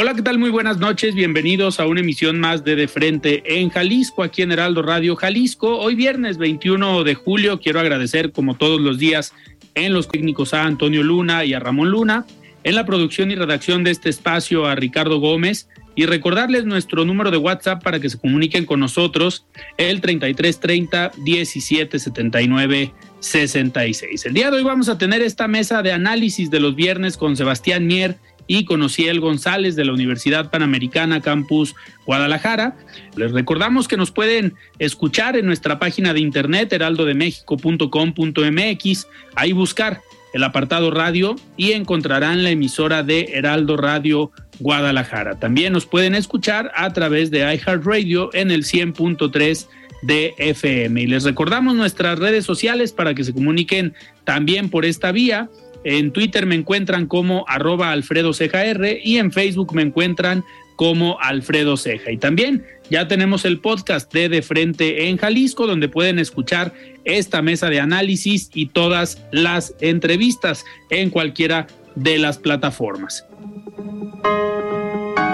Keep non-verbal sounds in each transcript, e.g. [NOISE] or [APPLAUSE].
Hola, ¿qué tal? Muy buenas noches. Bienvenidos a una emisión más de De Frente en Jalisco, aquí en Heraldo Radio Jalisco. Hoy viernes 21 de julio quiero agradecer como todos los días en los técnicos a Antonio Luna y a Ramón Luna, en la producción y redacción de este espacio a Ricardo Gómez y recordarles nuestro número de WhatsApp para que se comuniquen con nosotros, el 3330 1779 66. El día de hoy vamos a tener esta mesa de análisis de los viernes con Sebastián Mier y con Ociel González de la Universidad Panamericana Campus Guadalajara. Les recordamos que nos pueden escuchar en nuestra página de internet heraldodemexico.com.mx, ahí buscar el apartado radio y encontrarán la emisora de Heraldo Radio Guadalajara. También nos pueden escuchar a través de iHeartRadio en el 100.3 de FM. Y les recordamos nuestras redes sociales para que se comuniquen también por esta vía. En Twitter me encuentran como arroba Alfredo Ceja y en Facebook me encuentran como Alfredo Ceja. Y también ya tenemos el podcast de De Frente en Jalisco, donde pueden escuchar esta mesa de análisis y todas las entrevistas en cualquiera de las plataformas.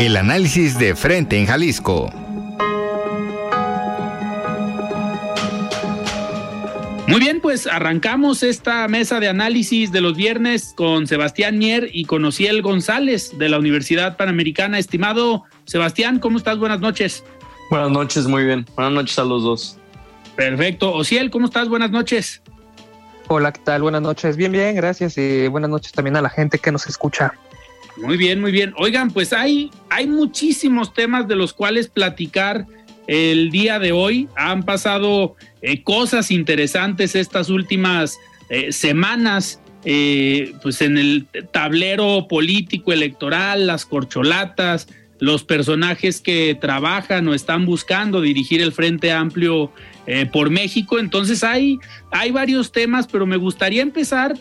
El análisis de Frente en Jalisco. Muy bien, pues arrancamos esta mesa de análisis de los viernes con Sebastián Mier y con Ociel González de la Universidad Panamericana. Estimado Sebastián, ¿cómo estás? Buenas noches. Buenas noches, muy bien. Buenas noches a los dos. Perfecto. Ociel, ¿cómo estás? Buenas noches. Hola, ¿qué tal? Buenas noches. Bien, bien, gracias. Y buenas noches también a la gente que nos escucha. Muy bien, muy bien. Oigan, pues hay, hay muchísimos temas de los cuales platicar el día de hoy. Han pasado eh, cosas interesantes estas últimas eh, semanas, eh, pues en el tablero político electoral, las corcholatas, los personajes que trabajan o están buscando dirigir el Frente Amplio por México. Entonces hay, hay varios temas, pero me gustaría empezar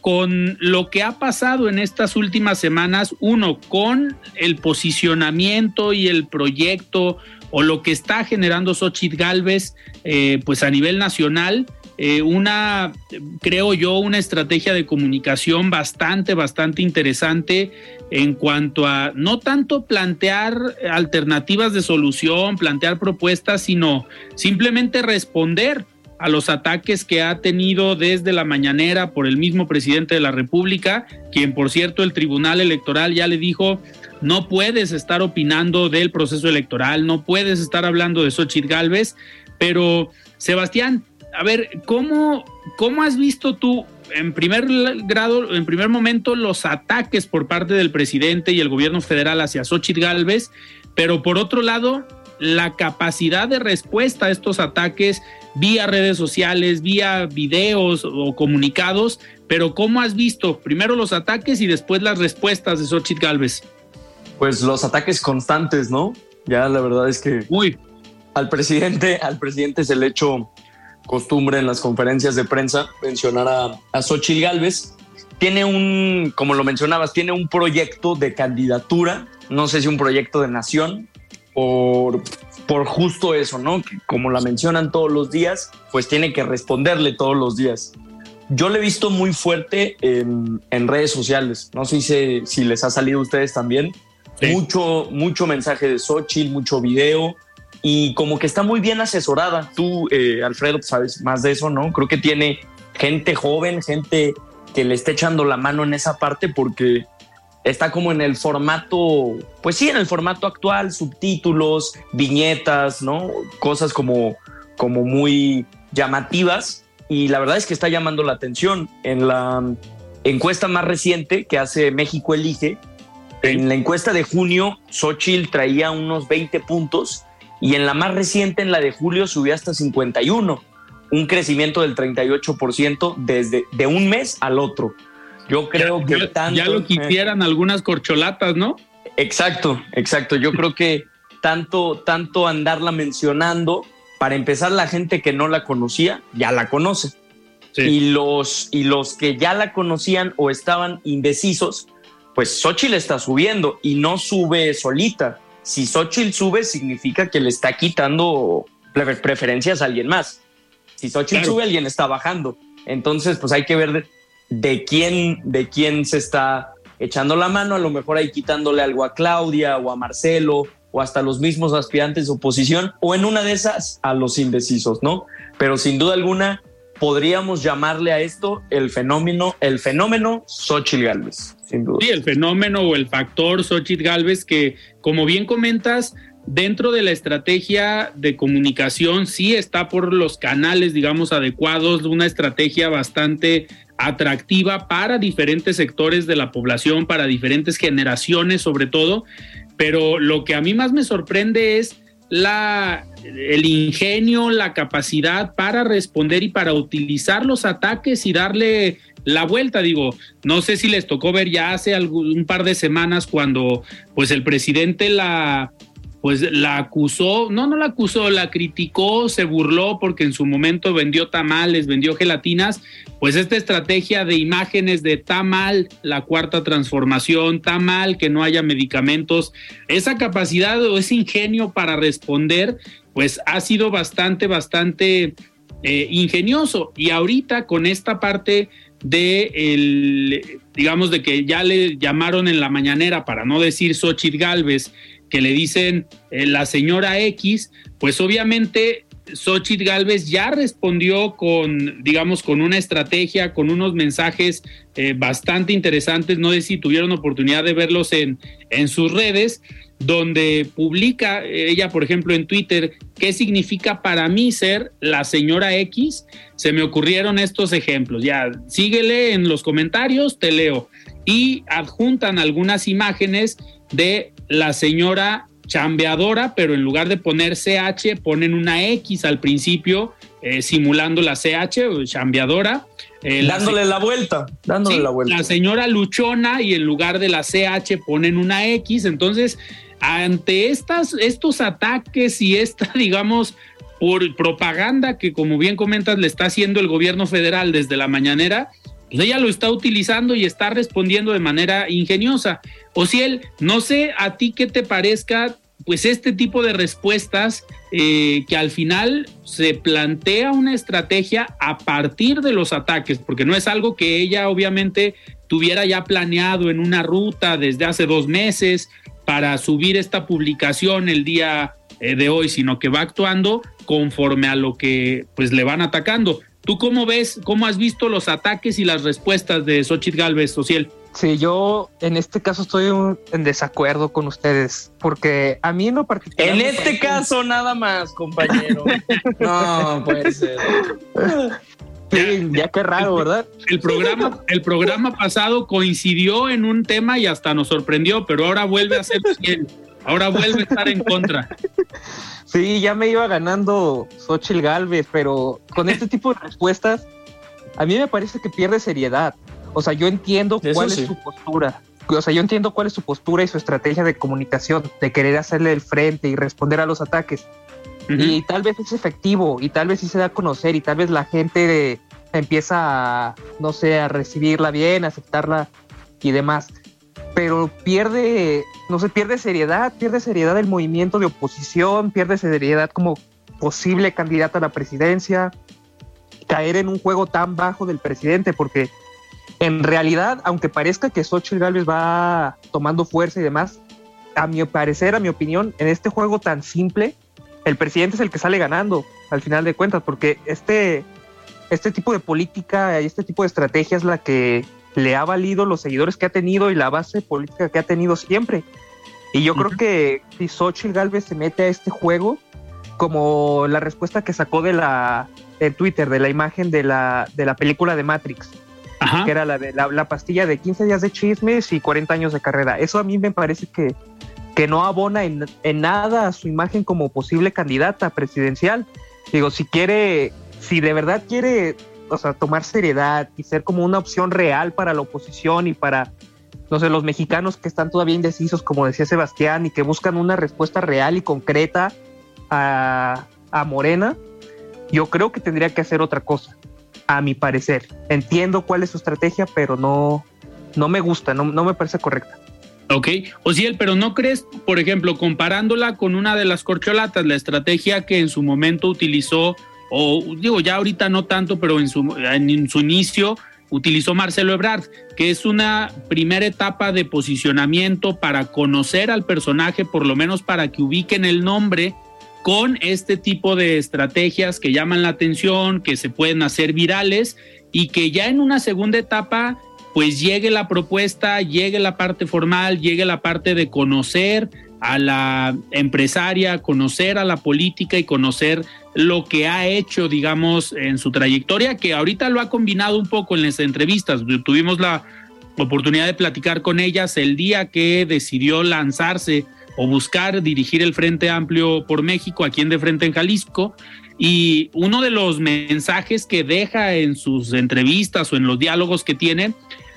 con lo que ha pasado en estas últimas semanas, uno, con el posicionamiento y el proyecto o lo que está generando Xochitl Galvez, eh, pues a nivel nacional, eh, una, creo yo, una estrategia de comunicación bastante, bastante interesante en cuanto a no tanto plantear alternativas de solución, plantear propuestas, sino simplemente responder a los ataques que ha tenido desde la mañanera por el mismo presidente de la República, quien por cierto el Tribunal Electoral ya le dijo, no puedes estar opinando del proceso electoral, no puedes estar hablando de Xochitl Galvez, pero Sebastián, a ver, ¿cómo, cómo has visto tú en primer grado, en primer momento, los ataques por parte del presidente y el gobierno federal hacia Xochitl Galvez, pero por otro lado, la capacidad de respuesta a estos ataques vía redes sociales, vía videos o comunicados, pero ¿cómo has visto primero los ataques y después las respuestas de Xochitl Galvez? Pues los ataques constantes, ¿no? Ya la verdad es que Uy. al presidente, [LAUGHS] al presidente se le hecho costumbre en las conferencias de prensa mencionar a, a Xochitl Galvez. Tiene un, como lo mencionabas, tiene un proyecto de candidatura, no sé si un proyecto de nación, por, por justo eso, ¿no? Que como la mencionan todos los días, pues tiene que responderle todos los días. Yo le he visto muy fuerte en, en redes sociales. No sé si, si, les ha salido a ustedes también. Sí. Mucho, mucho mensaje de Xochitl, mucho video y como que está muy bien asesorada. Tú, eh, Alfredo, sabes más de eso, ¿no? Creo que tiene gente joven, gente que le esté echando la mano en esa parte porque está como en el formato, pues sí, en el formato actual, subtítulos, viñetas, ¿no? Cosas como, como muy llamativas y la verdad es que está llamando la atención. En la encuesta más reciente que hace México Elige, en la encuesta de junio, Xochitl traía unos 20 puntos y en la más reciente, en la de julio, subió hasta 51, un crecimiento del 38% desde de un mes al otro. Yo creo que ya, tanto, ya lo quisieran algunas corcholatas, ¿no? Exacto, exacto. Yo creo que tanto, tanto andarla mencionando, para empezar, la gente que no la conocía ya la conoce. Sí. Y, los, y los que ya la conocían o estaban indecisos, pues Xochitl está subiendo y no sube solita. Si Xochitl sube, significa que le está quitando pre- preferencias a alguien más. Si Xochitl Claro. sube, alguien está bajando. Entonces, pues hay que ver de, quién, de quién se está echando la mano, a lo mejor ahí quitándole algo a Claudia o a Marcelo o hasta los mismos aspirantes de oposición o en una de esas a los indecisos, ¿no? Pero sin duda alguna podríamos llamarle a esto el fenómeno, el fenómeno Xochitl Gálvez, sin duda. Sí, el fenómeno o el factor Xochitl Galvez que, como bien comentas, dentro de la estrategia de comunicación sí está por los canales, digamos, adecuados, una estrategia bastante atractiva para diferentes sectores de la población, para diferentes generaciones sobre todo, pero lo que a mí más me sorprende es la, el ingenio, la capacidad para responder y para utilizar los ataques y darle la vuelta. Digo, no sé si les tocó ver ya hace algún, un par de semanas cuando pues el presidente la pues la acusó, no, no la acusó, la criticó, se burló porque en su momento vendió tamales, vendió gelatinas, pues esta estrategia de imágenes de tamal, la cuarta transformación, tamal, que no haya medicamentos, esa capacidad o ese ingenio para responder, pues ha sido bastante, bastante eh, ingenioso. Y ahorita con esta parte de el, digamos, de que ya le llamaron en la mañanera, para no decir Xochitl Galvez, que le dicen eh, la señora X, pues obviamente Xochitl Galvez ya respondió con, digamos, con una estrategia, con unos mensajes eh, bastante interesantes. No sé si tuvieron oportunidad de verlos en, en sus redes, donde publica ella, por ejemplo, en Twitter, qué significa para mí ser la señora X. Se me ocurrieron estos ejemplos. Ya, síguele en los comentarios, te leo. Y adjuntan algunas imágenes de la señora chambeadora, pero en lugar de poner CH, ponen una X al principio, eh, simulando la CH, chambeadora. Eh, dándole la, la vuelta, dándole sí, la vuelta. La señora luchona y en lugar de la CH ponen una X. Entonces, ante estas, estos ataques y esta, [LAUGHS] digamos, por propaganda que, como bien comentas, le está haciendo el gobierno federal desde la mañanera, pues ella lo está utilizando y está respondiendo de manera ingeniosa. O si él, no sé a ti qué te parezca, pues este tipo de respuestas eh, que al final se plantea una estrategia a partir de los ataques, porque no es algo que ella obviamente tuviera ya planeado en una ruta desde hace dos meses para subir esta publicación el día eh, de hoy, sino que va actuando conforme a lo que pues le van atacando. ¿Tú cómo ves, cómo has visto los ataques y las respuestas de Xochitl Galvez, Social? Sí, yo en este caso estoy en desacuerdo con ustedes, porque a mí en lo particular. En este parece... caso, nada más, compañero. [LAUGHS] no, puede ser. Sí, ya qué raro, ¿verdad? El programa, el programa pasado coincidió en un tema y hasta nos sorprendió, pero ahora vuelve a ser fiel. [LAUGHS] Ahora vuelve a estar en contra. [LAUGHS] Sí, ya me iba ganando Xochitl Galvez, pero con este tipo de respuestas, a mí me parece que pierde seriedad. O sea, yo entiendo Eso cuál sí. es su postura. O sea, yo entiendo cuál es su postura y su estrategia de comunicación, de querer hacerle el frente y responder a los ataques. Uh -huh. Y tal vez es efectivo y tal vez sí se da a conocer y tal vez la gente de, empieza a, no sé, a recibirla bien, a aceptarla y demás. Pero pierde, no sé, pierde seriedad, pierde seriedad el movimiento de oposición, pierde seriedad como posible candidata a la presidencia, caer en un juego tan bajo del presidente, porque en realidad, aunque parezca que Xochitl Gálvez va tomando fuerza y demás, a mi parecer, a mi opinión, en este juego tan simple, el presidente es el que sale ganando al final de cuentas, porque este, este tipo de política y este tipo de estrategia es la que le ha valido los seguidores que ha tenido y la base política que ha tenido siempre. Y yo creo que si Xochitl Galvez se mete a este juego, como la respuesta que sacó de la de Twitter, de la imagen de la, de la película de Matrix, que era la de la, pastilla de 15 días de chismes y 40 años de carrera. Eso a mí me parece que, que no abona en, en nada a su imagen como posible candidata presidencial. Digo, si quiere, si de verdad quiere, o sea, tomar seriedad y ser como una opción real para la oposición y para, no sé, los mexicanos que están todavía indecisos, como decía Sebastián, y que buscan una respuesta real y concreta a, a Morena, yo creo que tendría que hacer otra cosa, a mi parecer. Entiendo cuál es su estrategia, pero no, no me gusta, no, no me parece correcta. Ok, Ociel, pero ¿no crees, por ejemplo, comparándola con una de las corcholatas, la estrategia que en su momento utilizó, o digo ya ahorita no tanto, pero en su, en su inicio utilizó Marcelo Ebrard, que es una primera etapa de posicionamiento para conocer al personaje, por lo menos para que ubiquen el nombre con este tipo de estrategias que llaman la atención, que se pueden hacer virales y que ya en una segunda etapa pues llegue la propuesta, llegue la parte formal, llegue la parte de conocer a la empresaria, conocer a la política y conocer lo que ha hecho, digamos, en su trayectoria, que ahorita lo ha combinado un poco en las entrevistas. Tuvimos la oportunidad de platicar con ellas el día que decidió lanzarse o buscar dirigir el Frente Amplio por México aquí en De Frente en Jalisco. Y uno de los mensajes que deja en sus entrevistas o en los diálogos que tiene,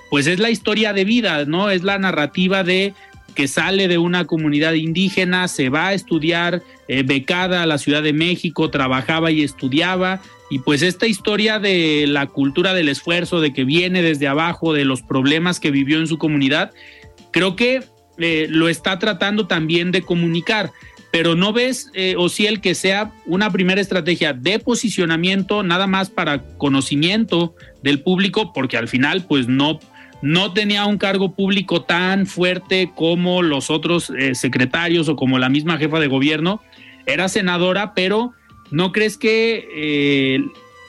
pues es la historia de vida, ¿no? Es la narrativa de que sale de una comunidad indígena, se va a estudiar eh, becada a la Ciudad de México, trabajaba y estudiaba, y pues esta historia de la cultura del esfuerzo, de que viene desde abajo, de los problemas que vivió en su comunidad, creo que eh, lo está tratando también de comunicar, pero no ves, eh, o si el que sea una primera estrategia de posicionamiento, nada más para conocimiento del público, porque al final, pues no, no tenía un cargo público tan fuerte como los otros eh, secretarios o como la misma jefa de gobierno. Era senadora, pero ¿no crees que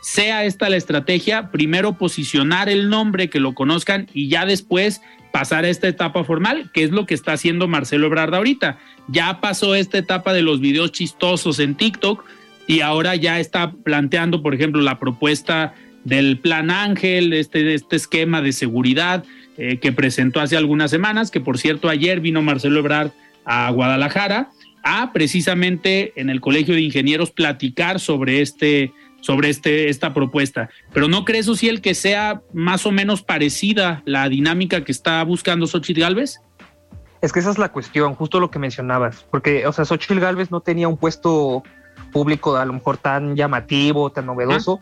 sea esta la estrategia? Primero posicionar el nombre, que lo conozcan y ya después pasar a esta etapa formal, que es lo que está haciendo Marcelo Ebrard ahorita. Ya pasó esta etapa de los videos chistosos en TikTok y ahora ya está planteando, por ejemplo, la propuesta del Plan Ángel, este, este esquema de seguridad eh, que presentó hace algunas semanas, que por cierto ayer vino Marcelo Ebrard a Guadalajara a precisamente en el Colegio de Ingenieros platicar sobre este sobre este, esta propuesta. Pero ¿no crees, el que sea más o menos parecida la dinámica que está buscando Xochitl Galvez? Es que esa es la cuestión, justo lo que mencionabas, porque, o sea, Xochitl Galvez no tenía un puesto público a lo mejor tan llamativo, tan novedoso,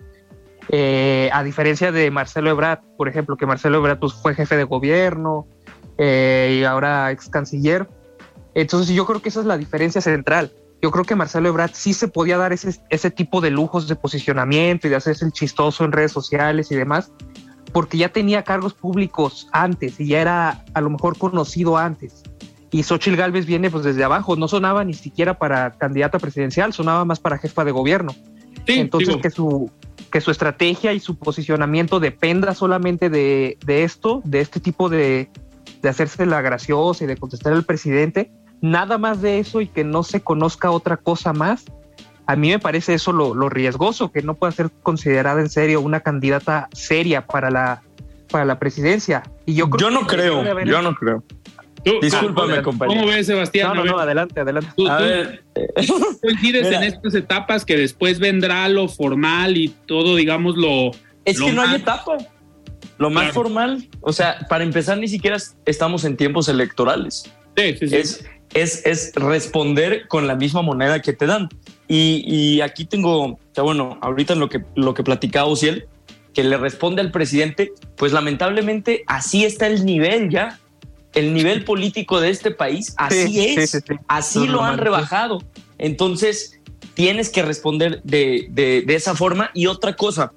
eh, a diferencia de Marcelo Ebrard, por ejemplo, que Marcelo Ebrard pues, fue jefe de gobierno eh, y ahora ex canciller. Entonces yo creo que esa es la diferencia central yo creo que Marcelo Ebrard sí se podía dar ese, ese tipo de lujos de posicionamiento y de hacerse el chistoso en redes sociales y demás, porque ya tenía cargos públicos antes y ya era a lo mejor conocido antes. Y Xochitl Galvez viene pues desde abajo, no sonaba ni siquiera para candidata presidencial, sonaba más para jefa de gobierno. Entonces que su, que su estrategia y su posicionamiento dependa solamente de, de esto, de este tipo de, de hacerse la graciosa y de contestar al presidente, nada más de eso y que no se conozca otra cosa más, a mí me parece eso lo, riesgoso, que no pueda ser considerada en serio una candidata seria para la, para la presidencia. Y yo, yo no creo, yo no creo. Discúlpame, compañero. ¿Cómo ves, Sebastián? No, no, no, adelante, adelante. a ver. coincides en estas etapas que después vendrá lo formal y todo, digamos, lo. Es que no hay etapa. Lo más formal, o sea, para empezar, ni siquiera estamos en tiempos electorales. Sí, sí, sí. Es, es, responder con la misma moneda que te dan. Y, aquí tengo, ya bueno, ahorita en lo que, lo que platicaba Ociel, que le responde al presidente, pues lamentablemente así está el nivel ya. El nivel político de este país, así es, así lo han rebajado. Entonces, tienes que responder de, de, esa forma. Y otra cosa,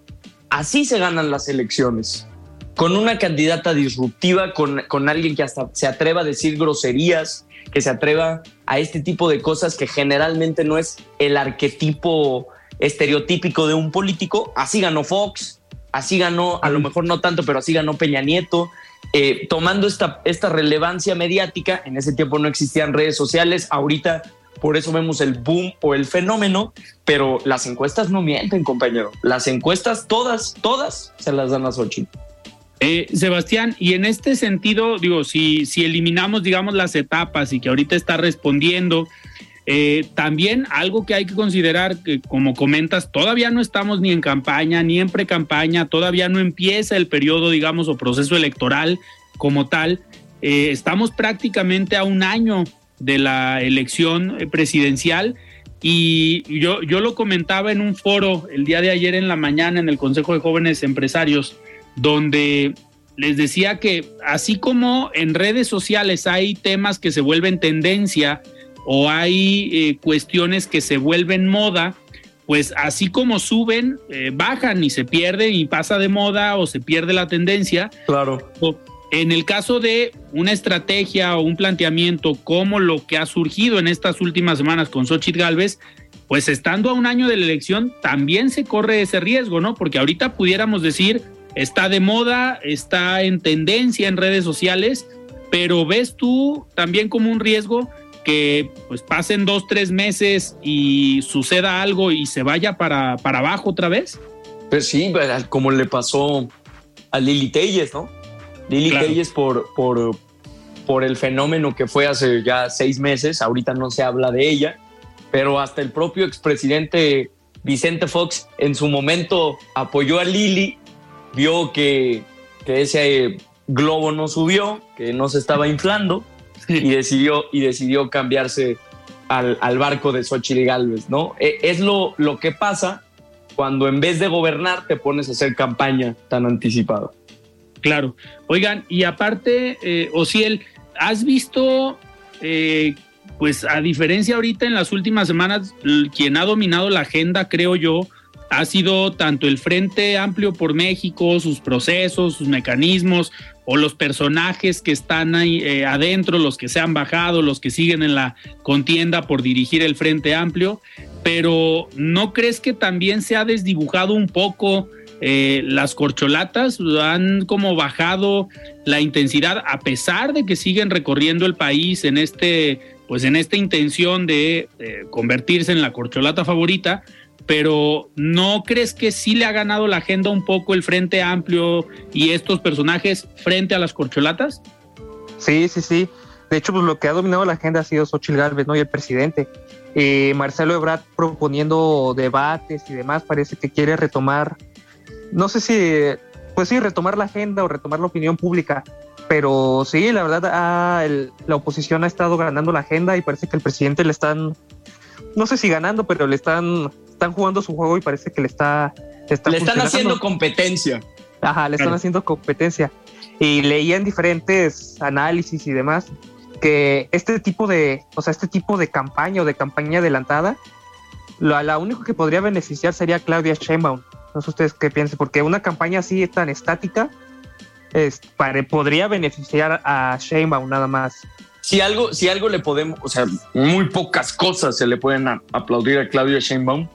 así se ganan las elecciones con una candidata disruptiva, con, con, alguien que hasta se atreva a decir groserías, que se atreva a este tipo de cosas que generalmente no es el arquetipo estereotípico de un político. Así ganó Fox, así ganó, a lo mejor no tanto, pero así ganó Peña Nieto. Eh, tomando esta, esta relevancia mediática, en ese tiempo no existían redes sociales, ahorita por eso vemos el boom o el fenómeno, pero las encuestas no mienten, compañero. Las encuestas, todas, todas se las dan a Xochitl. Eh, Sebastián, y en este sentido, digo, si, si eliminamos, digamos, las etapas y que ahorita está respondiendo, eh, también algo que hay que considerar, que como comentas, todavía no estamos ni en campaña ni en pre-campaña, todavía no empieza el periodo, digamos, o proceso electoral como tal. Eh, estamos prácticamente a un año de la elección eh, presidencial. Y yo, yo lo comentaba en un foro el día de ayer en la mañana en el Consejo de Jóvenes Empresarios, donde les decía que así como en redes sociales hay temas que se vuelven tendencia o hay eh, cuestiones que se vuelven moda, pues así como suben, eh, bajan y se pierde y pasa de moda o se pierde la tendencia. Claro. En el caso de una estrategia o un planteamiento como lo que ha surgido en estas últimas semanas con Xochitl Galvez, pues estando a un año de la elección, también se corre ese riesgo, ¿no? Porque ahorita pudiéramos decir, está de moda, está en tendencia en redes sociales, pero ves tú también como un riesgo que pues pasen dos, tres meses y suceda algo y se vaya para, para abajo otra vez? Pues sí, como le pasó a Lili Telles, ¿no? Lili claro. por, por, por el fenómeno que fue hace ya seis meses, ahorita no se habla de ella, pero hasta el propio expresidente Vicente Fox en su momento apoyó a Lili, vio que, que ese globo no subió, que no se estaba inflando [LAUGHS] y decidió, y decidió cambiarse al, al barco de Xochitl Galvez, ¿no? E, es lo, lo que pasa cuando en vez de gobernar te pones a hacer campaña tan anticipada. Claro. Oigan, y aparte, eh, Ociel, ¿has visto, eh, pues a diferencia ahorita en las últimas semanas, quien ha dominado la agenda, creo yo, ha sido tanto el Frente Amplio por México, sus procesos, sus mecanismos, o los personajes que están ahí eh, adentro, los que se han bajado, los que siguen en la contienda por dirigir el Frente Amplio, pero ¿no crees que también se ha desdibujado un poco? Eh, las corcholatas han como bajado la intensidad a pesar de que siguen recorriendo el país en este pues en esta intención de eh, convertirse en la corcholata favorita pero ¿no crees que sí le ha ganado la agenda un poco el Frente Amplio y estos personajes frente a las corcholatas? Sí, sí, sí. De hecho, pues lo que ha dominado la agenda ha sido Xochitl Gálvez, ¿no? Y el presidente. Eh, Marcelo Ebrard proponiendo debates y demás, parece que quiere retomar no sé si, pues sí, retomar la agenda o retomar la opinión pública, pero sí, la verdad, ah, la oposición ha estado ganando la agenda y parece que el presidente le están, no sé si ganando, pero le están, están jugando su juego y parece que le está... le están haciendo competencia. Ajá, le están haciendo competencia. Y leía en diferentes análisis y demás que este tipo de, o sea, este tipo de campaña o de campaña adelantada, la, la único que podría beneficiar sería Claudia Sheinbaum no sé ustedes qué piensan, porque una campaña así tan estática es, para, podría beneficiar a Sheinbaum nada más. Si algo, si algo le podemos, o sea, muy pocas cosas se le pueden aplaudir a Claudio Sheinbaum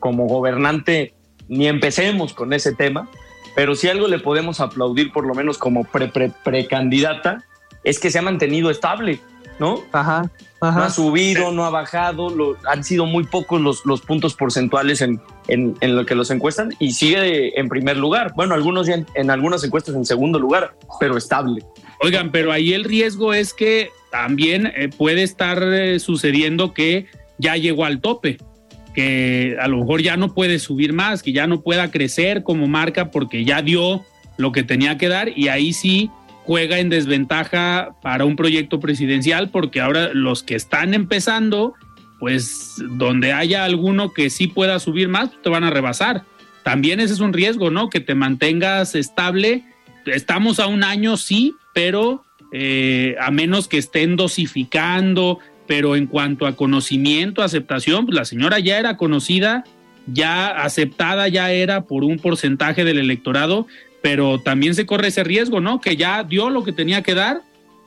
como gobernante, ni empecemos con ese tema, pero si algo le podemos aplaudir por lo menos como precandidata, pre, pre es que se ha mantenido estable, ¿no? Ajá. No ha subido, no ha bajado, han sido muy pocos los, los puntos porcentuales en, en, en, lo que los encuestan y sigue en primer lugar. Bueno, algunos ya en, algunas encuestas en segundo lugar, pero estable. Oigan, pero ahí el riesgo es que también eh, puede estar eh, sucediendo que ya llegó al tope, que a lo mejor ya no puede subir más, que ya no pueda crecer como marca porque ya dio lo que tenía que dar y ahí sí juega en desventaja para un proyecto presidencial porque ahora los que están empezando, pues donde haya alguno que sí pueda subir más, te van a rebasar. También ese es un riesgo, ¿no? Que te mantengas estable. Estamos a un año, sí, pero eh, a menos que estén dosificando, pero en cuanto a conocimiento, aceptación, pues la señora ya era conocida, ya aceptada, ya era por un porcentaje del electorado pero también se corre ese riesgo, ¿no? Que ya dio lo que tenía que dar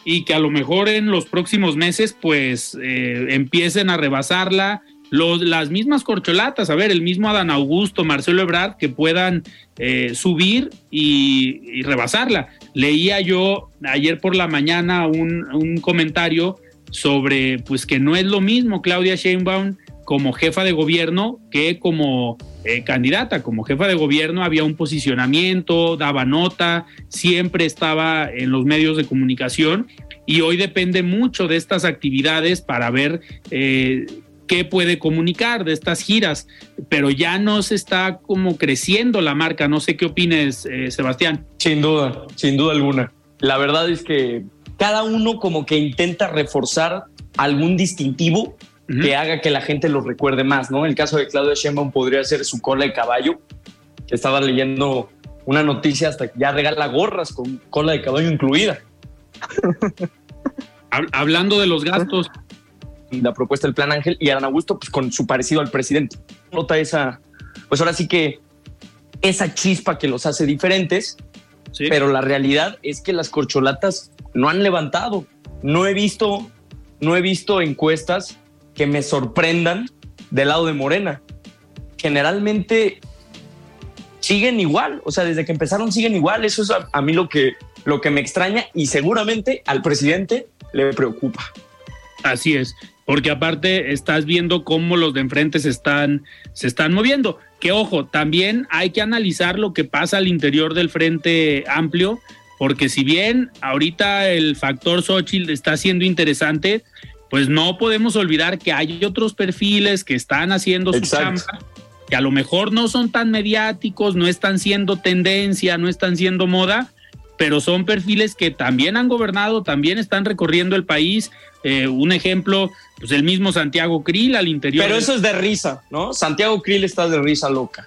y que a lo mejor en los próximos meses pues eh, empiecen a rebasarla los, las mismas corcholatas, a ver, el mismo Adán Augusto, Marcelo Ebrard, que puedan eh, subir y, rebasarla. Leía yo ayer por la mañana un, un comentario sobre pues que no es lo mismo Claudia Sheinbaum como jefa de gobierno que como eh, candidata. Como jefa de gobierno había un posicionamiento, daba nota, siempre estaba en los medios de comunicación y hoy depende mucho de estas actividades para ver eh, qué puede comunicar de estas giras, pero ya no se está como creciendo la marca. No sé qué opines, eh, Sebastián. Sin duda, sin duda alguna. La verdad es que cada uno como que intenta reforzar algún distintivo que haga que la gente lo recuerde más, ¿no? El caso de Claudia Sheinbaum podría ser su cola de caballo, que estaba leyendo una noticia hasta que ya regala gorras con cola de caballo incluida. [LAUGHS] Hablando de los gastos. La propuesta del Plan Ángel y Ana Augusto, pues con su parecido al presidente. Nota esa, pues ahora sí que esa chispa que los hace diferentes, pero la realidad es que las corcholatas no han levantado. No he visto, no he visto encuestas que me sorprendan del lado de Morena. Generalmente siguen igual, o sea, desde que empezaron siguen igual. Eso es a, mí lo que, lo que me extraña y seguramente al presidente le preocupa. Así es, porque aparte estás viendo cómo los de enfrente se están, se están moviendo. Que ojo, también hay que analizar lo que pasa al interior del Frente Amplio, porque si bien ahorita el factor Xochitl está siendo interesante, pues no podemos olvidar que hay otros perfiles que están haciendo su chamba, que a lo mejor no son tan mediáticos, no están siendo tendencia, no están siendo moda, pero son perfiles que también han gobernado, también están recorriendo el país. Eh, un ejemplo, pues el mismo Santiago Krill al interior. Pero eso es de risa, ¿no? Santiago Krill está de risa loca.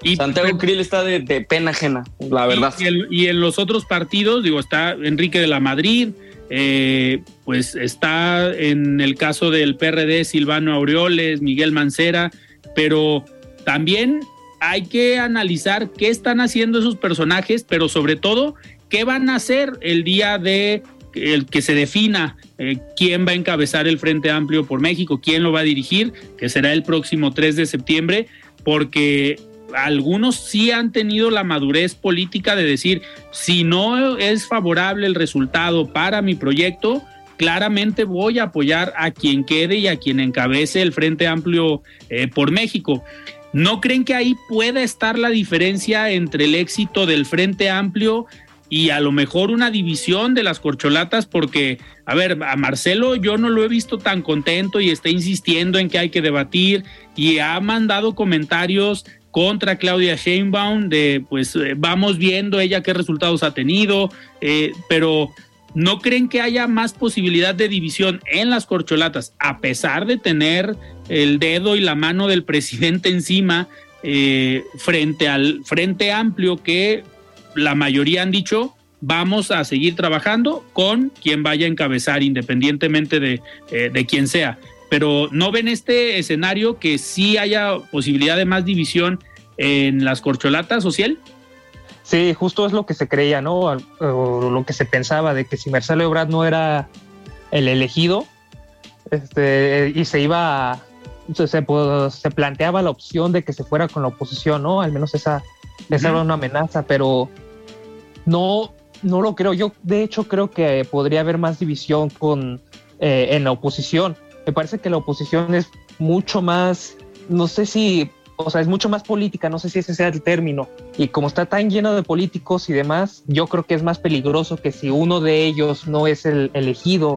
Y Santiago Krill está de, pena ajena, la verdad. Y, y, en los otros partidos, digo, está Enrique de la Madrid, eh, pues está en el caso del PRD Silvano Aureoles, Miguel Mancera, pero también hay que analizar qué están haciendo esos personajes, pero sobre todo qué van a hacer el día de el que se defina eh, quién va a encabezar el Frente Amplio por México, quién lo va a dirigir, que será el próximo 3 de septiembre, porque algunos sí han tenido la madurez política de decir, si no es favorable el resultado para mi proyecto, claramente voy a apoyar a quien quede y a quien encabece el Frente Amplio eh, por México. ¿No creen que ahí pueda estar la diferencia entre el éxito del Frente Amplio y a lo mejor una división de las corcholatas? Porque, a ver, a Marcelo yo no lo he visto tan contento y está insistiendo en que hay que debatir y ha mandado comentarios contra Claudia Sheinbaum, de pues eh, vamos viendo ella qué resultados ha tenido, eh, pero ¿no creen que haya más posibilidad de división en las corcholatas, a pesar de tener el dedo y la mano del presidente encima eh, frente al Frente Amplio que la mayoría han dicho vamos a seguir trabajando con quien vaya a encabezar, independientemente de, de quién sea? pero ¿no ven este escenario que sí haya posibilidad de más división en las corcholatas, social? Sí, justo es lo que se creía, ¿no? O lo que se pensaba de que si Marcelo Ebrard no era el elegido, este, y se iba, se, se, planteaba la opción de que se fuera con la oposición, ¿no? Al menos esa, esa era una amenaza, pero no, no lo creo. Yo, de hecho, creo que podría haber más división con, eh, en la oposición me parece que la oposición es mucho más, no sé si, o sea, es mucho más política, no sé si ese sea el término. Y como está tan lleno de políticos y demás, yo creo que es más peligroso que si uno de ellos no es el elegido.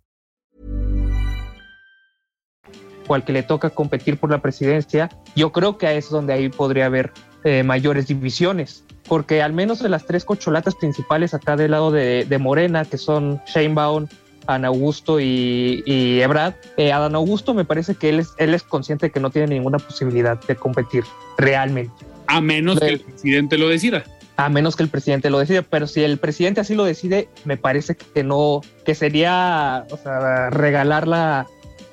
O al que le toca competir por la presidencia, yo creo que es donde ahí podría haber eh, mayores divisiones. Porque al menos de las tres cocholatas principales acá del lado de, de Morena, que son Sheinbaum, Ana Augusto y, y Ebrad. Eh, Adán Augusto me parece que él es, él es consciente de que no tiene ninguna posibilidad de competir realmente. A menos que el presidente lo decida. A menos que el presidente lo decida, pero si el presidente así lo decide, me parece que no, que sería o sea, regalar la,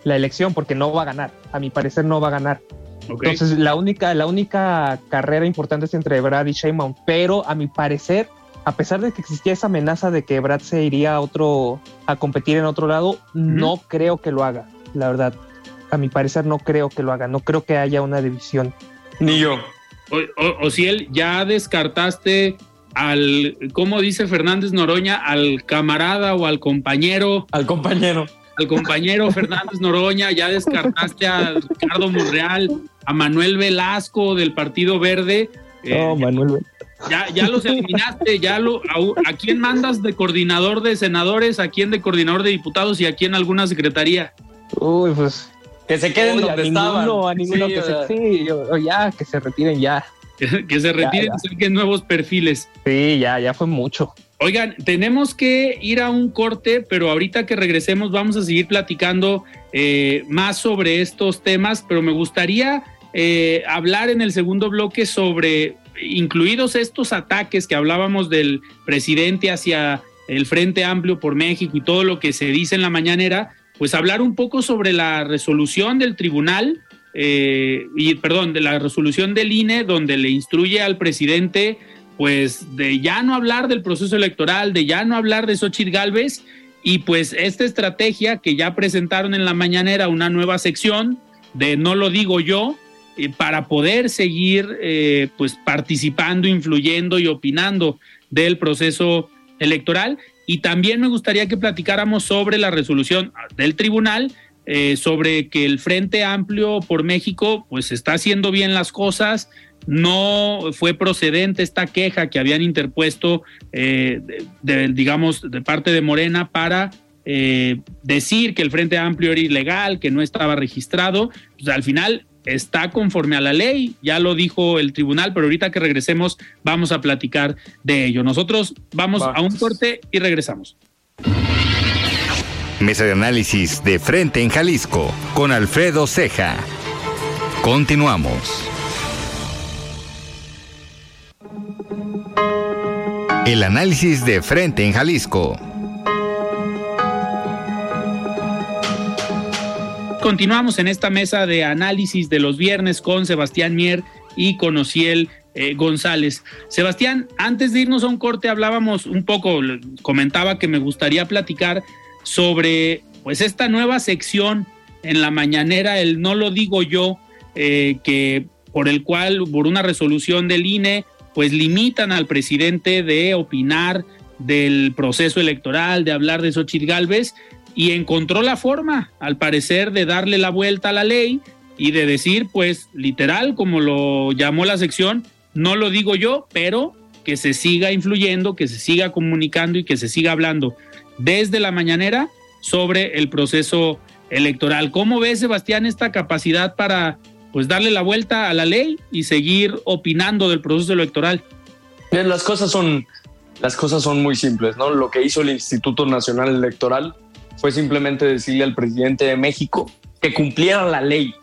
la elección porque no va a ganar. A mi parecer no va a ganar. Okay. Entonces la única, la única carrera importante es entre Ebrad y Sheinbaum, pero a mi parecer a pesar de que existía esa amenaza de que Brad se iría a otro a competir en otro lado, no creo que lo haga, la verdad. A mi parecer no creo que lo haga, no creo que haya una división. Ni yo. O, o, o si él ya descartaste al, ¿cómo dice Fernández Noroña? Al camarada o al compañero. Al compañero. Al compañero Fernández Noroña, ya descartaste a Ricardo Monreal, a Manuel Velasco del Partido Verde. No, eh, Manuel Velasco. Ya, ya los eliminaste, ya lo, a, a, quién mandas de coordinador de senadores, a quién de coordinador de diputados y a quién alguna secretaría. Uy, pues. Que se queden donde a estaban. Ninguno, a ninguno sí, que se, sí, yo, ya, que se retiren ya. [LAUGHS] que se retiren y saquen nuevos perfiles. Sí, ya, ya fue mucho. Oigan, tenemos que ir a un corte, pero ahorita que regresemos vamos a seguir platicando eh, más sobre estos temas, pero me gustaría eh, hablar en el segundo bloque sobre incluidos estos ataques que hablábamos del presidente hacia el Frente Amplio por México y todo lo que se dice en la mañanera, pues hablar un poco sobre la resolución del tribunal, eh, y perdón, de la resolución del INE, donde le instruye al presidente, pues de ya no hablar del proceso electoral, de ya no hablar de Xochitl Galvez, y pues esta estrategia que ya presentaron en la mañanera, una nueva sección de no lo digo yo, eh, para poder seguir eh, pues participando, influyendo y opinando del proceso electoral. Y también me gustaría que platicáramos sobre la resolución del tribunal, eh, sobre que el Frente Amplio por México pues está haciendo bien las cosas, no fue procedente esta queja que habían interpuesto, de, de, digamos, de parte de Morena para decir que el Frente Amplio era ilegal, que no estaba registrado. Pues, al final está conforme a la ley, ya lo dijo el tribunal, pero ahorita que regresemos vamos a platicar de ello. Nosotros vamos Va. a un corte y regresamos. Mesa de análisis de frente en Jalisco con Alfredo Ceja. Continuamos. El análisis de frente en Jalisco. Continuamos en esta mesa de análisis de los viernes con Sebastián Mier y con Ociel eh, González. Sebastián, antes de irnos a un corte hablábamos un poco, comentaba que me gustaría platicar sobre pues esta nueva sección en la mañanera, el no lo digo yo, eh, que por el cual, por una resolución del INE, pues limitan al presidente de opinar del proceso electoral, de hablar de Xochitl Galvez, y encontró la forma, al parecer, de darle la vuelta a la ley y de decir, pues, literal, como lo llamó la sección, no lo digo yo, pero que se siga influyendo, que se siga comunicando y que se siga hablando desde la mañanera sobre el proceso electoral. ¿Cómo ves, Sebastián, esta capacidad para pues darle la vuelta a la ley y seguir opinando del proceso electoral? Bien, las cosas son las cosas son muy simples, ¿no? Lo que hizo el Instituto Nacional Electoral fue simplemente decirle al presidente de México que cumpliera la ley.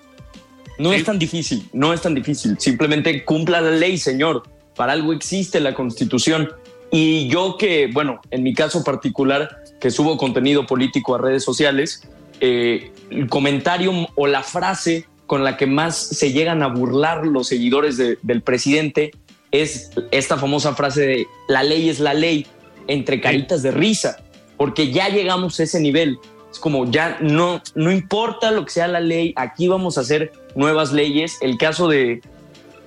No sí. es tan difícil, no es tan difícil. Simplemente cumpla la ley, señor. Para algo existe la constitución. Y yo que, bueno, en mi caso particular, que subo contenido político a redes sociales, eh, el comentario o la frase con la que más se llegan a burlar los seguidores de, del presidente es esta famosa frase de la ley es la ley, entre caritas de risa porque ya llegamos a ese nivel. Es como ya no, no importa lo que sea la ley, aquí vamos a hacer nuevas leyes. El caso de,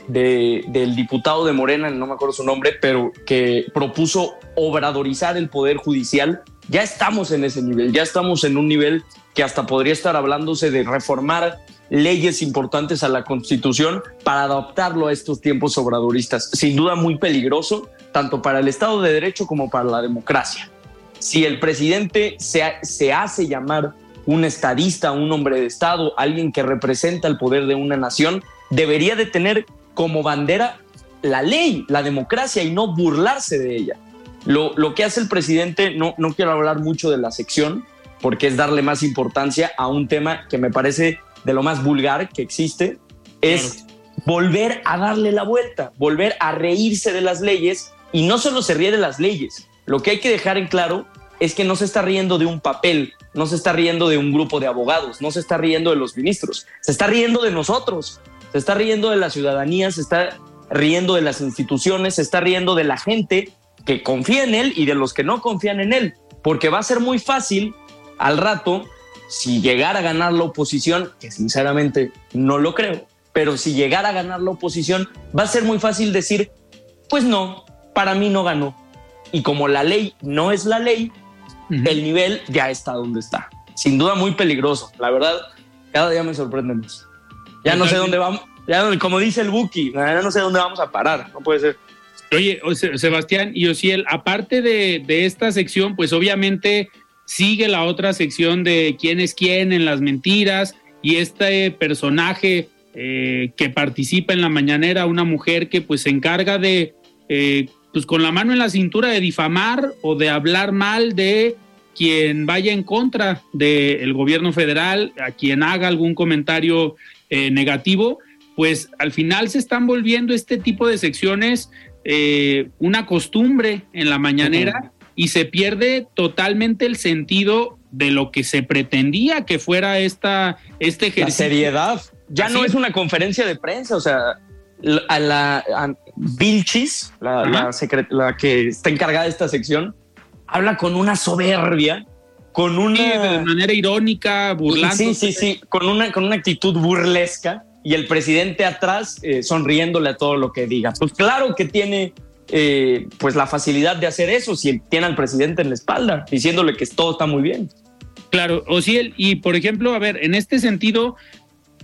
de, del diputado de Morena, no me acuerdo su nombre, pero que propuso obradorizar el poder judicial, Ya estamos en ese nivel, ya estamos en un nivel que hasta podría estar hablándose de reformar leyes importantes a la Constitución para adaptarlo a estos tiempos obradoristas. Sin duda muy peligroso, tanto para el Estado de Derecho como para la democracia. Si el presidente se, se hace llamar un estadista, un hombre de Estado, alguien que representa el poder de una nación, debería de tener como bandera la ley, la democracia y no burlarse de ella. Lo, lo que hace el presidente, no, no quiero hablar mucho de la sección, porque es darle más importancia a un tema que me parece de lo más vulgar que existe, es volver a darle la vuelta, volver a reírse de las leyes y no solo se ríe de las leyes, lo que hay que dejar en claro es que no se está riendo de un papel, no se está riendo de un grupo de abogados, no se está riendo de los ministros, se está riendo de nosotros, se está riendo de la ciudadanía, se está riendo de las instituciones, se está riendo de la gente que confía en él y de los que no confían en él, porque va a ser muy fácil al rato, si llegara a ganar la oposición, que sinceramente no lo creo, pero si llegara a ganar la oposición, va a ser muy fácil decir, pues no, para mí no ganó. Y como la ley no es la ley, el nivel ya está donde está. Sin duda muy peligroso. La verdad, cada día me sorprende más. Ya no sé dónde vamos, ya como dice el Buki, ya no sé dónde vamos a parar, no puede ser. Oye, Sebastián y Osiel, aparte de, de esta sección, pues obviamente sigue la otra sección de quién es quién en las mentiras y este personaje eh, que participa en la mañanera, una mujer que pues se encarga de, eh, pues con la mano en la cintura de difamar o de hablar mal de quien vaya en contra del gobierno federal, a quien haga algún comentario eh, negativo, pues al final se están volviendo este tipo de secciones una costumbre en la mañanera y se pierde totalmente el sentido de lo que se pretendía que fuera esta, este ejercicio. La seriedad. Ya no es una conferencia de prensa, o sea, a la Vilchis, la, la, que está encargada de esta sección, habla con una soberbia, con una... de manera irónica, burlando. Sí, sí, sí, con una, con una actitud burlesca y el presidente atrás eh, sonriéndole a todo lo que diga. Pues claro que tiene eh, pues la facilidad de hacer eso si tiene al presidente en la espalda, diciéndole que todo está muy bien. Claro, Osiel, y por ejemplo, a ver, en este sentido,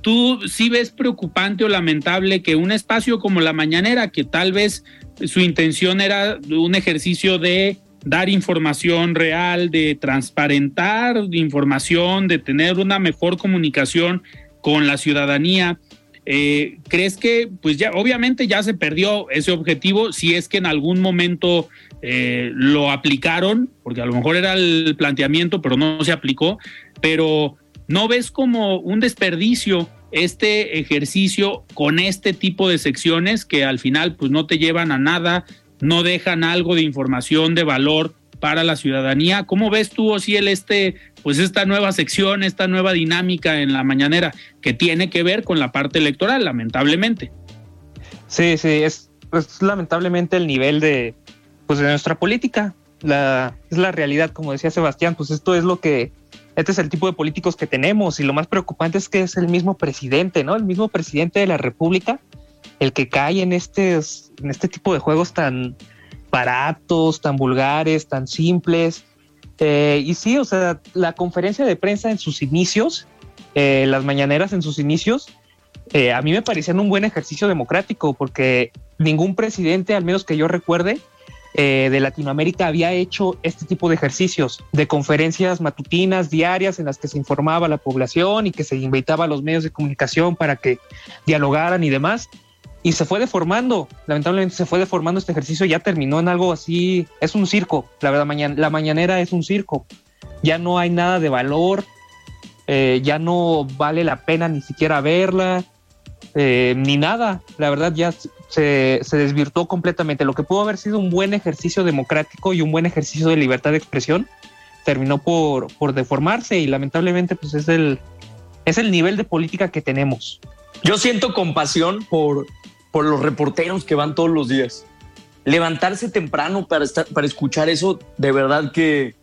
¿tú sí ves preocupante o lamentable que un espacio como la mañanera, que tal vez su intención era un ejercicio de dar información real, de transparentar información, de tener una mejor comunicación con la ciudadanía, eh, ¿Crees que, pues ya, obviamente ya se perdió ese objetivo, si es que en algún momento eh, lo aplicaron, porque a lo mejor era el planteamiento, pero no se aplicó, pero ¿no ves como un desperdicio este ejercicio con este tipo de secciones que al final pues no te llevan a nada, no dejan algo de información de valor para la ciudadanía. ¿Cómo ves tú, Osiel, este, pues esta nueva sección, esta nueva dinámica en la mañanera que tiene que ver con la parte electoral, lamentablemente? Sí, sí, es, lamentablemente el nivel de, pues de nuestra política. La, es la realidad, como decía Sebastián, pues esto es lo que, este es el tipo de políticos que tenemos y lo más preocupante es que es el mismo presidente, ¿no? El mismo presidente de la República, el que cae en este, en este tipo de juegos tan, baratos, tan vulgares, tan simples. Eh, y sí, o sea, la conferencia de prensa en sus inicios, eh, las mañaneras en sus inicios, eh, a mí me parecían un buen ejercicio democrático porque ningún presidente, al menos que yo recuerde, de Latinoamérica había hecho este tipo de ejercicios, de conferencias matutinas, diarias, en las que se informaba a la población y que se invitaba a los medios de comunicación para que dialogaran y demás y se fue deformando, lamentablemente se fue deformando este ejercicio, ya terminó en algo así, es un circo, la verdad, la mañanera es un circo, ya no hay nada de valor, eh, ya no vale la pena ni siquiera verla, eh, ni nada, la verdad ya se, se desvirtuó completamente, lo que pudo haber sido un buen ejercicio democrático y un buen ejercicio de libertad de expresión, terminó por, por deformarse y lamentablemente pues es el, es el nivel de política que tenemos. Yo siento compasión por, por los reporteros que van todos los días. Levantarse temprano para, estar, para escuchar eso, de verdad que,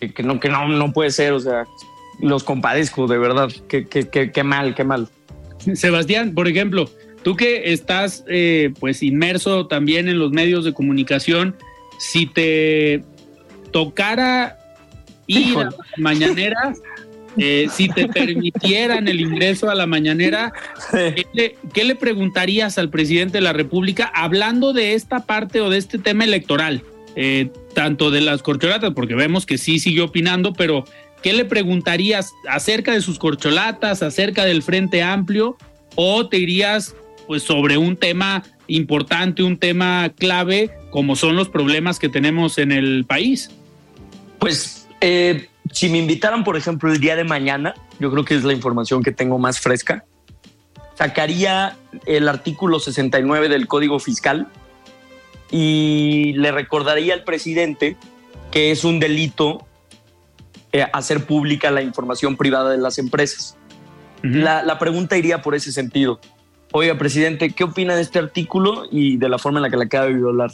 que, no, que no, no puede ser. O sea, los compadezco, de verdad. Qué, qué, mal, qué mal. Sebastián, por ejemplo, tú que estás eh, pues inmerso también en los medios de comunicación, si te tocara ir a la mañanera, [LAUGHS] eh, si te permitieran el ingreso a la mañanera, ¿qué le, preguntarías al presidente de la República hablando de esta parte o de este tema electoral? Eh, tanto de las corcholatas, porque vemos que sí sigue opinando, pero ¿qué le preguntarías acerca de sus corcholatas, acerca del Frente Amplio? ¿O te irías pues sobre un tema importante, un tema clave, como son los problemas que tenemos en el país? Pues eh, si me invitaran, por ejemplo, el día de mañana, yo creo que es la información que tengo más fresca, sacaría el artículo 69 del Código Fiscal y le recordaría al presidente que es un delito eh, hacer pública la información privada de las empresas. la, la, pregunta iría por ese sentido. Oiga, presidente, ¿qué opina de este artículo y de la forma en la que la acaba de violar?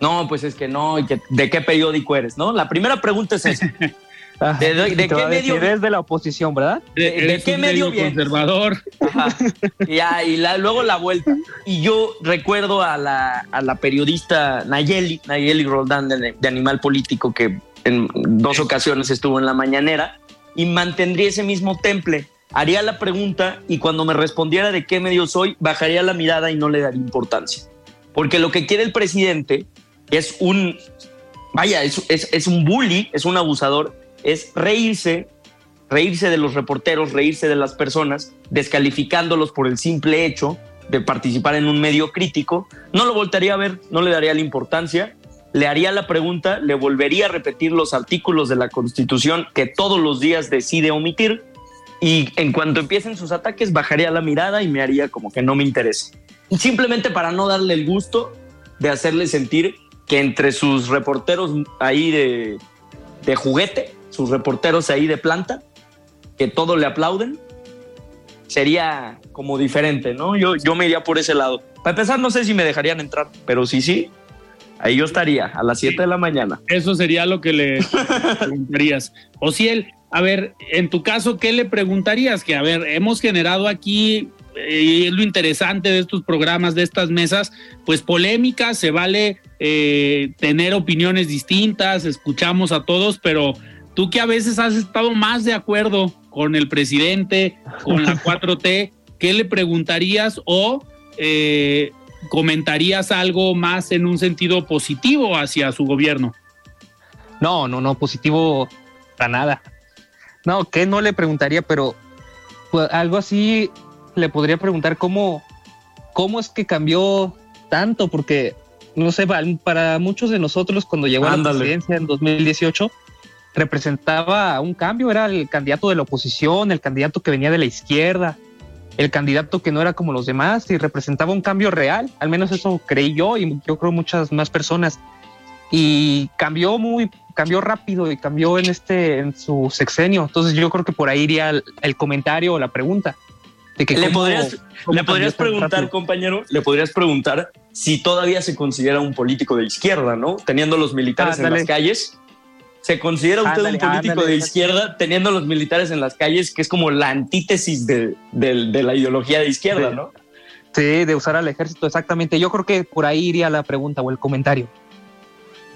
No, pues es que no, y que, ¿de qué periódico eres? ¿no? La primera pregunta es esa. [LAUGHS] Ah, ¿De, qué medio? de la oposición, ¿verdad? ¿De, qué medio, conservador? y luego la vuelta. Y yo recuerdo a la, periodista Nayeli, Nayeli Roldán de, Animal Político, que en dos ocasiones estuvo en la mañanera, y mantendría ese mismo temple. Haría la pregunta y cuando me respondiera de qué medio soy, bajaría la mirada y no le daría importancia. Porque lo que quiere el presidente es un, vaya, es, es un bully, es un abusador es reírse, reírse de los reporteros, reírse de las personas, descalificándolos por el simple hecho de participar en un medio crítico, no lo voltaría a ver, no le daría la importancia, le haría la pregunta, le volvería a repetir los artículos de la Constitución que todos los días decide omitir y en cuanto empiecen sus ataques bajaría la mirada y me haría como que no me interesa. Simplemente para no darle el gusto de hacerle sentir que entre sus reporteros ahí de, de juguete sus reporteros ahí de planta, que todo le aplauden, sería como diferente, ¿no? Yo, yo me iría por ese lado. Para empezar, no sé si me dejarían entrar, pero sí, sí, ahí yo estaría a las 7 de la mañana. Eso sería lo que le [LAUGHS] preguntarías. O si él, a ver, en tu caso, ¿qué le preguntarías? Que, a ver, hemos generado aquí, eh, y es lo interesante de estos programas, de estas mesas, pues polémica, se vale eh, tener opiniones distintas, escuchamos a todos, pero Tú que a veces has estado más de acuerdo con el presidente, con la [LAUGHS] 4T, ¿qué le preguntarías o eh, comentarías algo más en un sentido positivo hacia su gobierno? No, no, no, positivo para nada. No, ¿qué no le preguntaría? Pero pues, algo así le podría preguntar cómo, cómo es que cambió tanto, porque no sé, para muchos de nosotros cuando llegó a la presidencia en 2018, representaba un cambio, era el candidato de la oposición, el candidato que venía de la izquierda, el candidato que no era como los demás y representaba un cambio real, al menos eso creí yo y yo creo muchas más personas. Y cambió muy, cambió rápido y cambió en este, en su sexenio. Entonces yo creo que por ahí iría el, comentario o la pregunta. De que le podrías, le podrías preguntar, compañero, le podrías preguntar si todavía se considera un político de izquierda, ¿no? Teniendo los militares en las calles ¿Se considera usted un político de izquierda teniendo a los militares en las calles, que es como la antítesis de, la ideología de izquierda, ¿no? Sí, de usar al ejército, exactamente. Yo creo que por ahí iría la pregunta o el comentario.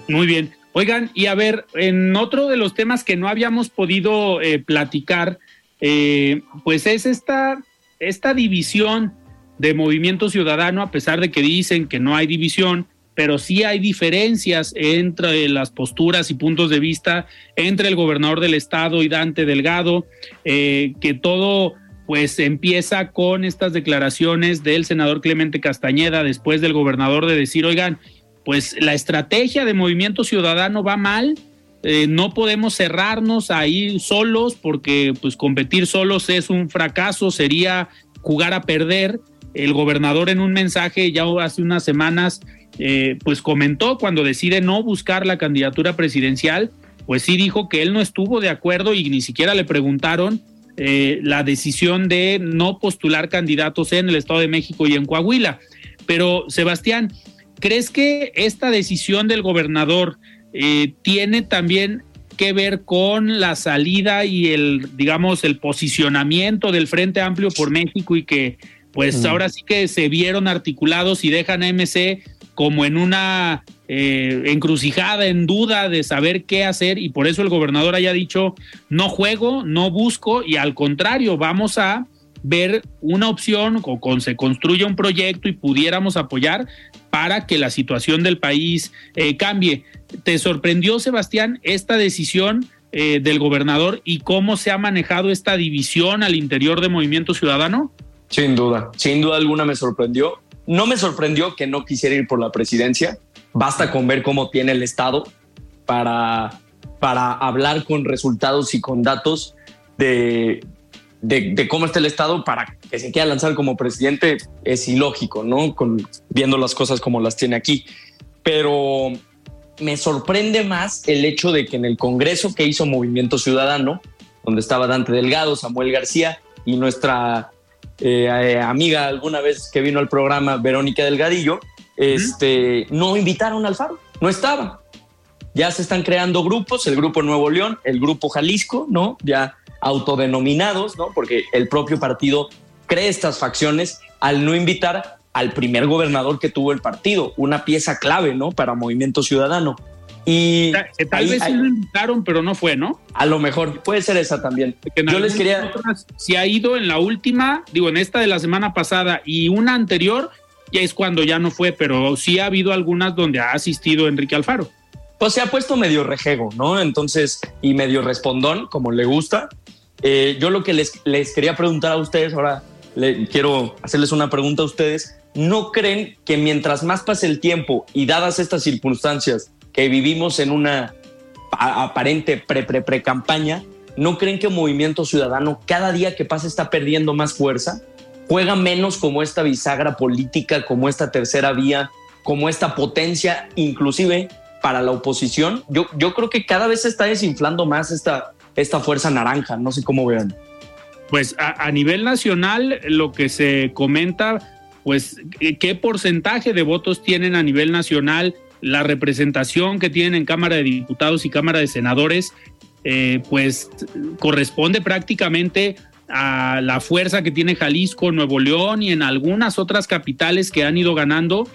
Muy bien. Oigan, y a ver, en otro de los temas que no habíamos podido eh, platicar, eh, pues es esta, esta división de movimiento ciudadano, a pesar de que dicen que no hay división, pero sí hay diferencias entre las posturas y puntos de vista entre el gobernador del estado y Dante Delgado, eh, que todo pues empieza con estas declaraciones del senador Clemente Castañeda después del gobernador de decir, oigan, pues la estrategia de movimiento ciudadano va mal, eh, no podemos cerrarnos ahí solos porque pues competir solos es un fracaso, sería jugar a perder. El gobernador en un mensaje ya hace unas semanas eh, pues comentó cuando decide no buscar la candidatura presidencial, pues sí dijo que él no estuvo de acuerdo y ni siquiera le preguntaron eh, la decisión de no postular candidatos en el Estado de México y en Coahuila. Pero, Sebastián, ¿crees que esta decisión del gobernador eh, tiene también que ver con la salida y el, digamos, el posicionamiento del Frente Amplio por México y que, pues, ahora sí que se vieron articulados y dejan a MC como en una eh, encrucijada, en duda de saber qué hacer y por eso el gobernador haya dicho, no juego, no busco y al contrario, vamos a ver una opción o con, se construya un proyecto y pudiéramos apoyar para que la situación del país eh, cambie. ¿Te sorprendió, Sebastián, esta decisión eh, del gobernador y cómo se ha manejado esta división al interior de Movimiento Ciudadano? Sin duda, sin duda alguna me sorprendió. No me sorprendió que no quisiera ir por la presidencia. Basta con ver cómo tiene el Estado para, para hablar con resultados y con datos de, de, cómo está el Estado para que se quiera lanzar como presidente es ilógico, ¿no? Con, viendo las cosas como las tiene aquí. Pero me sorprende más el hecho de que en el Congreso que hizo Movimiento Ciudadano, donde estaba Dante Delgado, Samuel García y nuestra eh, eh, amiga alguna vez que vino al programa, Verónica Delgadillo, este, no invitaron al Faro, no estaba. Ya se están creando grupos, el Grupo Nuevo León, el Grupo Jalisco, ¿no? Ya autodenominados, ¿no? Porque el propio partido cree estas facciones al no invitar al primer gobernador que tuvo el partido, una pieza clave, ¿no? Para Movimiento Ciudadano. Y tal vez sí lo invitaron, pero no fue, ¿no? A lo mejor puede ser esa también. Yo les quería. si ha ido en la última, digo, en esta de la semana pasada y una anterior, ya es cuando ya no fue, pero sí ha habido algunas donde ha asistido Enrique Alfaro. Pues se ha puesto medio rejego, ¿no? Entonces, y medio respondón, como le gusta. Eh, yo lo que les, les quería preguntar a ustedes, ahora le, quiero hacerles una pregunta a ustedes. ¿No creen que mientras más pase el tiempo y dadas estas circunstancias que vivimos en una aparente pre-pre-pre-campaña, ¿no creen que Movimiento Ciudadano cada día que pasa está perdiendo más fuerza? ¿Juega menos como esta bisagra política, como esta tercera vía, como esta potencia, inclusive para la oposición? Yo, yo creo que cada vez se está desinflando más esta, esta fuerza naranja, no sé cómo vean. Pues a, nivel nacional lo que se comenta, pues qué porcentaje de votos tienen a nivel nacional, la representación que tienen en Cámara de Diputados y Cámara de Senadores, eh, pues corresponde prácticamente a la fuerza que tiene Jalisco, Nuevo León y en algunas otras capitales que han ido ganando,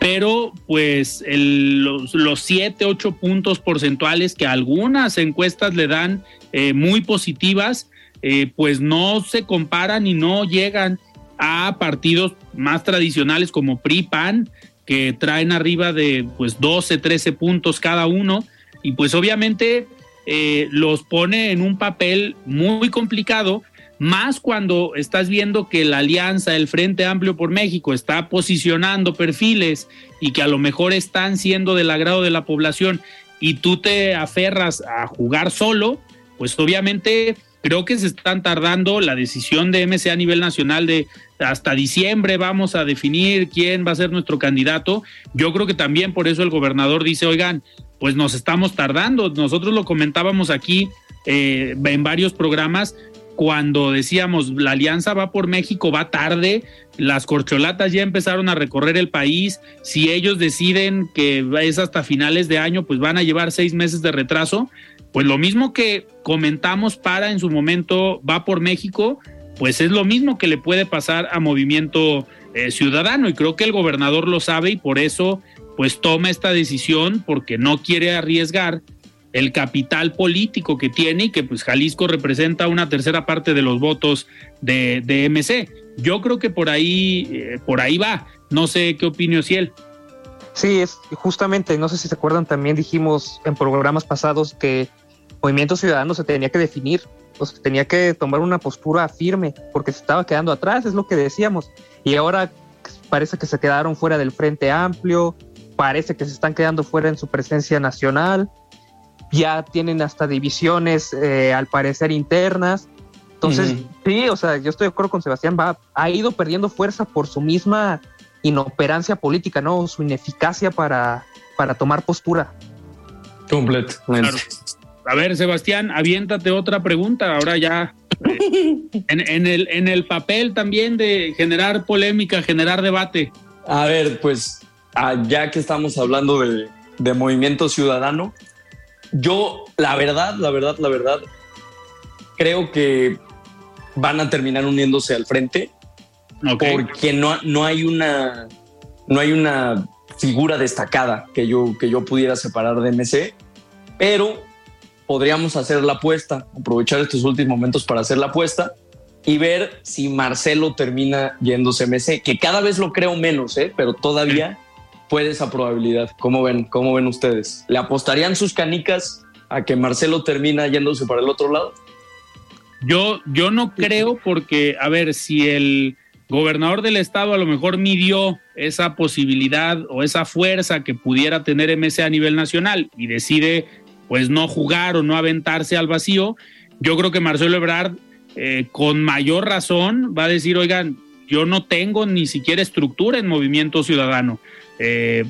pero pues los, los, siete, ocho puntos porcentuales que algunas encuestas le dan eh, muy positivas, eh, pues no se comparan y no llegan a partidos más tradicionales como PRI, PAN, que traen arriba de pues 12, 13 puntos cada uno. Y pues obviamente eh, los pone en un papel muy complicado, más cuando estás viendo que la alianza, el Frente Amplio por México, está posicionando perfiles y que a lo mejor están siendo del agrado de la población y tú te aferras a jugar solo, pues obviamente creo que se están tardando la decisión de MC a nivel nacional de hasta diciembre vamos a definir quién va a ser nuestro candidato. Yo creo que también por eso el gobernador dice, oigan, pues nos estamos tardando. Nosotros lo comentábamos aquí eh, en varios programas cuando decíamos la alianza va por México, va tarde, las corcholatas ya empezaron a recorrer el país, si ellos deciden que es hasta finales de año, pues van a llevar seis meses de retraso. Pues lo mismo que comentamos para en su momento va por México, pues es lo mismo que le puede pasar a Movimiento eh, Ciudadano y creo que el gobernador lo sabe y por eso pues toma esta decisión porque no quiere arriesgar el capital político que tiene y que pues Jalisco representa una tercera parte de los votos de, de MC. Yo creo que por ahí, eh, por ahí va. No sé qué opinión si él. Sí, es justamente, no sé si se acuerdan, también dijimos en programas pasados que Movimiento Ciudadano se tenía que definir, o se tenía que tomar una postura firme, porque se estaba quedando atrás, es lo que decíamos. Y ahora parece que se quedaron fuera del Frente Amplio, parece que se están quedando fuera en su presencia nacional, ya tienen hasta divisiones, eh, al parecer, internas. Entonces, sí, o sea, yo estoy de acuerdo con Sebastián, va, ha ido perdiendo fuerza por su misma inoperancia política, ¿no? Su ineficacia para, para tomar postura. Completamente. A ver, Sebastián, aviéntate otra pregunta. Ahora ya eh, en, el, en el papel también de generar polémica, generar debate. A ver, pues ah, ya que estamos hablando de, movimiento ciudadano, yo la verdad, la verdad, la verdad, creo que van a terminar uniéndose al frente porque no, no hay una no hay una figura destacada que yo, que yo pudiera separar de MC, pero podríamos hacer la apuesta, aprovechar estos últimos momentos para hacer la apuesta y ver si Marcelo termina yéndose MC, que cada vez lo creo menos, ¿eh? pero todavía puede esa probabilidad. ¿Cómo ven? ¿Cómo ven ustedes? ¿Le apostarían sus canicas a que Marcelo termina yéndose para el otro lado? Yo, yo no creo porque, a ver, si el gobernador del estado a lo mejor midió esa posibilidad o esa fuerza que pudiera tener MC a nivel nacional y decide pues no jugar o no aventarse al vacío, yo creo que Marcelo Ebrard eh, con mayor razón va a decir, oigan, yo no tengo ni siquiera estructura en movimiento ciudadano. Eh,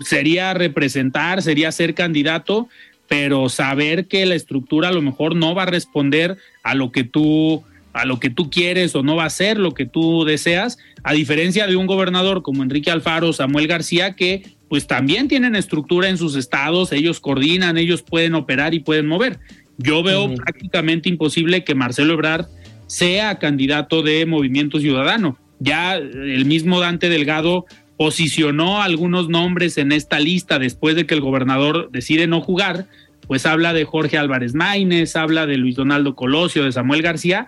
sería representar, sería ser candidato, pero saber que la estructura a lo mejor no va a responder a lo que tú a lo que tú quieres o no va a ser lo que tú deseas, a diferencia de un gobernador como Enrique Alfaro, Samuel García, que pues también tienen estructura en sus estados, ellos coordinan, ellos pueden operar y pueden mover. Yo veo prácticamente imposible que Marcelo Ebrard sea candidato de Movimiento Ciudadano. Ya el mismo Dante Delgado posicionó algunos nombres en esta lista después de que el gobernador decide no jugar, pues habla de Jorge Álvarez Maínez, habla de Luis Donaldo Colosio, de Samuel García,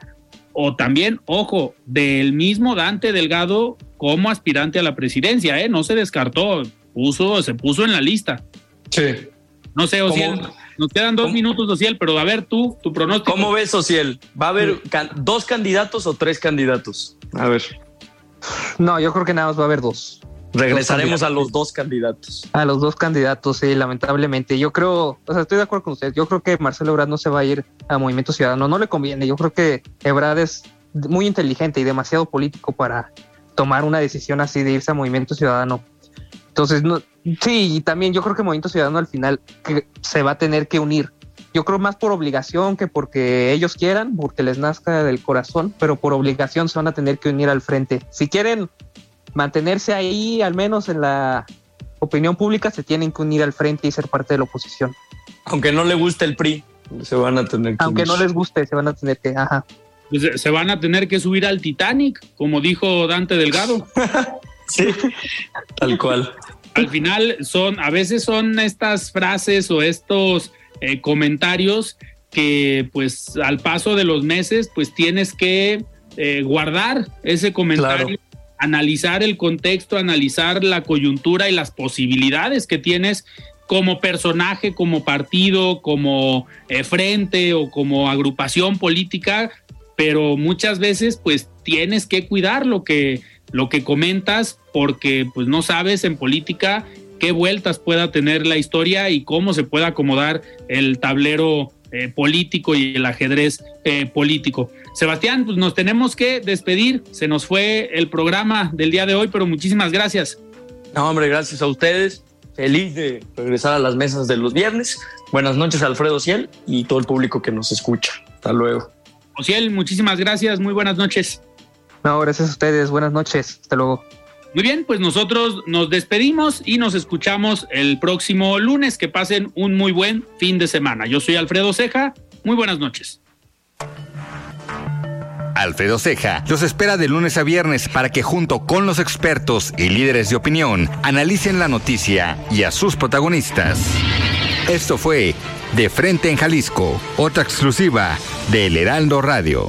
o también, ojo, del mismo Dante Delgado como aspirante a la presidencia, ¿eh? No se descartó, puso, se puso en la lista. Sí. No sé, Ociel, nos quedan dos minutos, Ociel, pero a ver tú, tu pronóstico. ¿Cómo ves, Ociel? ¿Va a haber dos candidatos o tres candidatos? A ver. No, yo creo que nada más va a haber dos. Regresaremos a los dos candidatos. A los dos candidatos, sí, lamentablemente. Yo creo, o sea, estoy de acuerdo con usted. Yo creo que Marcelo Ebrard no se va a ir a Movimiento Ciudadano. No le conviene. Yo creo que Ebrard es muy inteligente y demasiado político para tomar una decisión así de irse a Movimiento Ciudadano. Entonces, no, sí, y también yo creo que Movimiento Ciudadano al final que se va a tener que unir. Yo creo más por obligación que porque ellos quieran, porque les nazca del corazón, pero por obligación se van a tener que unir al frente. Si quieren mantenerse ahí, al menos en la opinión pública, se tienen que unir al frente y ser parte de la oposición. Aunque no le guste el PRI, se van a tener que Aunque no les guste, se van a tener que, ajá. Pues se van a tener que subir al Titanic, como dijo Dante Delgado. [LAUGHS] sí, tal cual. Al final son, a veces son estas frases o estos eh, comentarios que pues al paso de los meses pues tienes que eh, guardar ese comentario analizar el contexto, analizar la coyuntura y las posibilidades que tienes como personaje, como partido, como eh, frente o como agrupación política, pero muchas veces pues tienes que cuidar lo que, lo que comentas porque pues no sabes en política qué vueltas pueda tener la historia y cómo se puede acomodar el tablero eh, político y el ajedrez eh, político. Sebastián, pues nos tenemos que despedir. Se nos fue el programa del día de hoy, pero muchísimas gracias. No, hombre, gracias a ustedes. Feliz de regresar a las mesas de los viernes. Buenas noches, Alfredo Ciel, y todo el público que nos escucha. Hasta luego. Ciel, muchísimas gracias. Muy buenas noches. No, gracias a ustedes. Buenas noches. Hasta luego. Muy bien, pues nosotros nos despedimos y nos escuchamos el próximo lunes. Que pasen un muy buen fin de semana. Yo soy Alfredo Ceja. Muy buenas noches. Alfredo Ceja los espera de lunes a viernes para que junto con los expertos y líderes de opinión analicen la noticia y a sus protagonistas. Esto fue De Frente en Jalisco, otra exclusiva de El Heraldo Radio.